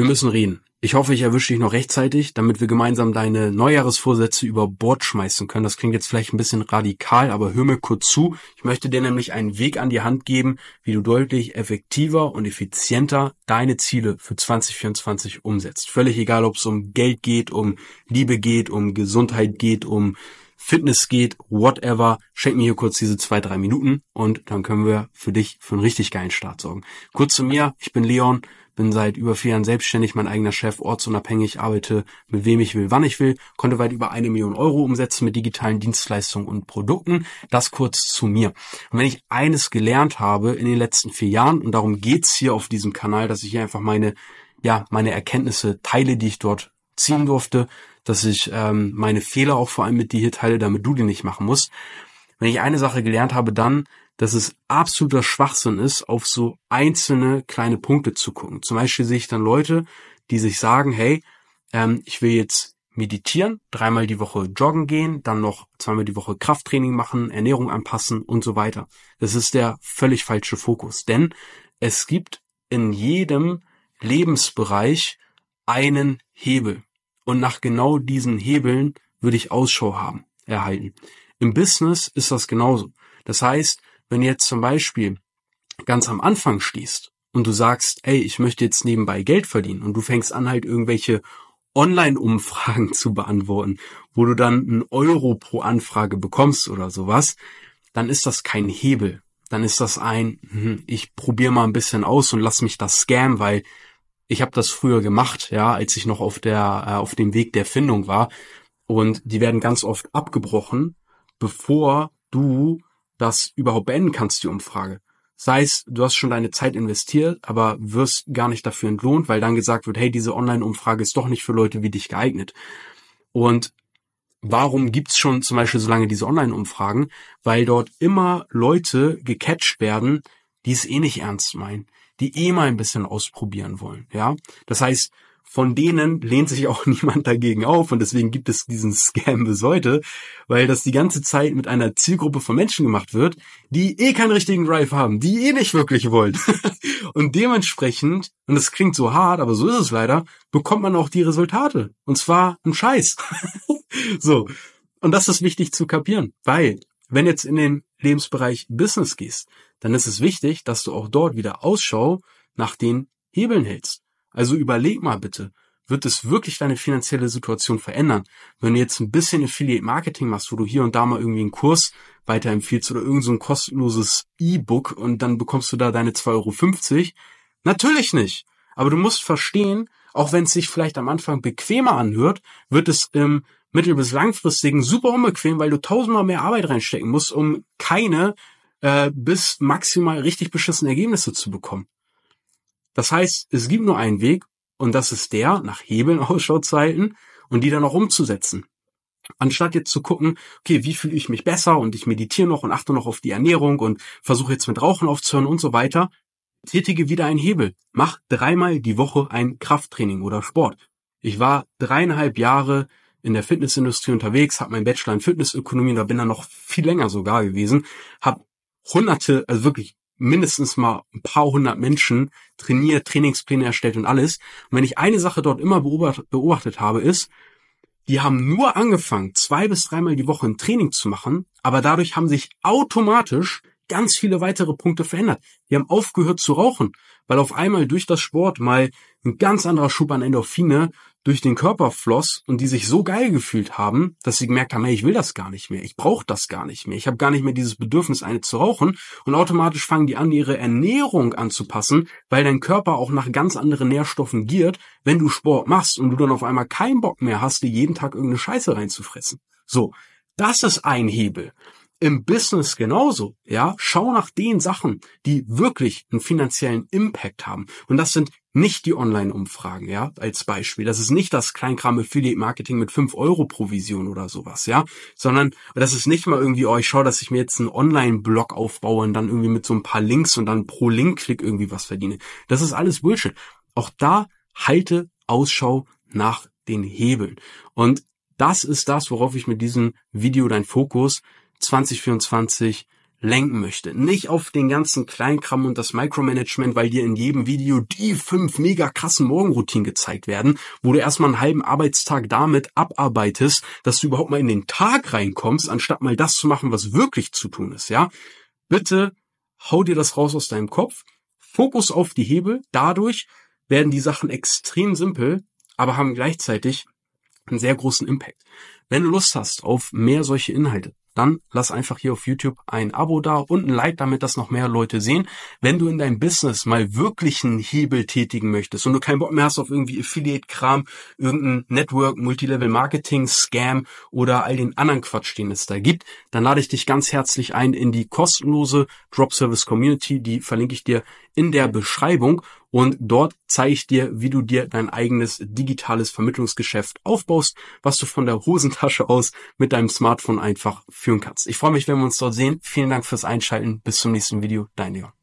Wir müssen reden. Ich hoffe, ich erwische dich noch rechtzeitig, damit wir gemeinsam deine Neujahresvorsätze über Bord schmeißen können. Das klingt jetzt vielleicht ein bisschen radikal, aber hör mir kurz zu. Ich möchte dir nämlich einen Weg an die Hand geben, wie du deutlich effektiver und effizienter deine Ziele für 2024 umsetzt. Völlig egal, ob es um Geld geht, um Liebe geht, um Gesundheit geht, um Fitness geht, whatever. Schenk mir hier kurz diese zwei, drei Minuten und dann können wir für dich für einen richtig geilen Start sorgen. Kurz zu mir, ich bin Leon bin seit über vier Jahren selbstständig, mein eigener Chef, ortsunabhängig, arbeite mit wem ich will, wann ich will, konnte weit über eine Million Euro umsetzen mit digitalen Dienstleistungen und Produkten. Das kurz zu mir. Und wenn ich eines gelernt habe in den letzten vier Jahren, und darum geht's hier auf diesem Kanal, dass ich hier einfach meine, ja, meine Erkenntnisse teile, die ich dort ziehen durfte, dass ich ähm, meine Fehler auch vor allem mit dir hier teile, damit du die nicht machen musst. Wenn ich eine Sache gelernt habe, dann, dass es absoluter Schwachsinn ist, auf so einzelne kleine Punkte zu gucken. Zum Beispiel sehe ich dann Leute, die sich sagen, hey, ähm, ich will jetzt meditieren, dreimal die Woche joggen gehen, dann noch zweimal die Woche Krafttraining machen, Ernährung anpassen und so weiter. Das ist der völlig falsche Fokus, denn es gibt in jedem Lebensbereich einen Hebel. Und nach genau diesen Hebeln würde ich Ausschau haben, erhalten. Im Business ist das genauso. Das heißt, wenn du jetzt zum Beispiel ganz am Anfang stehst und du sagst, ey, ich möchte jetzt nebenbei Geld verdienen und du fängst an halt irgendwelche Online-Umfragen zu beantworten, wo du dann einen Euro pro Anfrage bekommst oder sowas, dann ist das kein Hebel. Dann ist das ein, hm, ich probiere mal ein bisschen aus und lass mich das scammen, weil ich habe das früher gemacht, ja, als ich noch auf der äh, auf dem Weg der Findung war und die werden ganz oft abgebrochen, bevor du das überhaupt beenden kannst, die Umfrage. Sei es, du hast schon deine Zeit investiert, aber wirst gar nicht dafür entlohnt, weil dann gesagt wird, hey, diese Online-Umfrage ist doch nicht für Leute wie dich geeignet. Und warum gibt's schon zum Beispiel so lange diese Online-Umfragen? Weil dort immer Leute gecatcht werden, die es eh nicht ernst meinen, die eh mal ein bisschen ausprobieren wollen, ja. Das heißt, von denen lehnt sich auch niemand dagegen auf und deswegen gibt es diesen Scam bis heute, weil das die ganze Zeit mit einer Zielgruppe von Menschen gemacht wird, die eh keinen richtigen Drive haben, die eh nicht wirklich wollen. und dementsprechend, und das klingt so hart, aber so ist es leider, bekommt man auch die Resultate. Und zwar ein Scheiß. so. Und das ist wichtig zu kapieren, weil wenn jetzt in den Lebensbereich Business gehst, dann ist es wichtig, dass du auch dort wieder Ausschau nach den Hebeln hältst. Also überleg mal bitte, wird es wirklich deine finanzielle Situation verändern? Wenn du jetzt ein bisschen Affiliate Marketing machst, wo du hier und da mal irgendwie einen Kurs weiterempfiehlst oder irgend so ein kostenloses E-Book und dann bekommst du da deine 2,50 Euro. Natürlich nicht. Aber du musst verstehen, auch wenn es sich vielleicht am Anfang bequemer anhört, wird es im mittel- bis langfristigen super unbequem, weil du tausendmal mehr Arbeit reinstecken musst, um keine äh, bis maximal richtig beschissene Ergebnisse zu bekommen. Das heißt, es gibt nur einen Weg und das ist der, nach Hebeln Ausschau zu halten und die dann auch umzusetzen. Anstatt jetzt zu gucken, okay, wie fühle ich mich besser und ich meditiere noch und achte noch auf die Ernährung und versuche jetzt mit Rauchen aufzuhören und so weiter, tätige wieder einen Hebel. Mach dreimal die Woche ein Krafttraining oder Sport. Ich war dreieinhalb Jahre in der Fitnessindustrie unterwegs, habe meinen Bachelor in Fitnessökonomie, da bin da noch viel länger sogar gewesen, habe hunderte, also wirklich mindestens mal ein paar hundert Menschen trainiert, Trainingspläne erstellt und alles. Und wenn ich eine Sache dort immer beobachtet, beobachtet habe, ist, die haben nur angefangen, zwei bis dreimal die Woche ein Training zu machen, aber dadurch haben sich automatisch ganz viele weitere Punkte verändert. Die haben aufgehört zu rauchen, weil auf einmal durch das Sport mal ein ganz anderer Schub an Endorphine durch den Körper floss und die sich so geil gefühlt haben, dass sie gemerkt haben, hey, ich will das gar nicht mehr, ich brauche das gar nicht mehr, ich habe gar nicht mehr dieses Bedürfnis, eine zu rauchen. Und automatisch fangen die an, ihre Ernährung anzupassen, weil dein Körper auch nach ganz anderen Nährstoffen giert, wenn du Sport machst und du dann auf einmal keinen Bock mehr hast, dir jeden Tag irgendeine Scheiße reinzufressen. So, das ist ein Hebel im Business genauso, ja. Schau nach den Sachen, die wirklich einen finanziellen Impact haben. Und das sind nicht die Online-Umfragen, ja, als Beispiel. Das ist nicht das Kleinkram Affiliate-Marketing mit 5 Euro Provision oder sowas, ja, sondern das ist nicht mal irgendwie, oh, ich schaue, dass ich mir jetzt einen Online-Blog aufbaue und dann irgendwie mit so ein paar Links und dann pro Link-Klick irgendwie was verdiene. Das ist alles Bullshit. Auch da halte Ausschau nach den Hebeln. Und das ist das, worauf ich mit diesem Video dein Fokus 2024 lenken möchte. Nicht auf den ganzen Kleinkram und das Micromanagement, weil dir in jedem Video die fünf mega krassen Morgenroutinen gezeigt werden, wo du erstmal einen halben Arbeitstag damit abarbeitest, dass du überhaupt mal in den Tag reinkommst, anstatt mal das zu machen, was wirklich zu tun ist, ja? Bitte hau dir das raus aus deinem Kopf. Fokus auf die Hebel. Dadurch werden die Sachen extrem simpel, aber haben gleichzeitig einen sehr großen Impact. Wenn du Lust hast auf mehr solche Inhalte, dann lass einfach hier auf YouTube ein Abo da und ein Like, damit das noch mehr Leute sehen. Wenn du in deinem Business mal wirklich einen Hebel tätigen möchtest und du keinen Bock mehr hast auf irgendwie Affiliate-Kram, irgendein Network, Multilevel-Marketing, Scam oder all den anderen Quatsch, den es da gibt, dann lade ich dich ganz herzlich ein in die kostenlose Drop Service Community. Die verlinke ich dir in der Beschreibung und dort zeige ich dir, wie du dir dein eigenes digitales Vermittlungsgeschäft aufbaust, was du von der Hosentasche aus mit deinem Smartphone einfach führen kannst. Ich freue mich, wenn wir uns dort sehen. Vielen Dank fürs Einschalten. Bis zum nächsten Video. Dein Leon.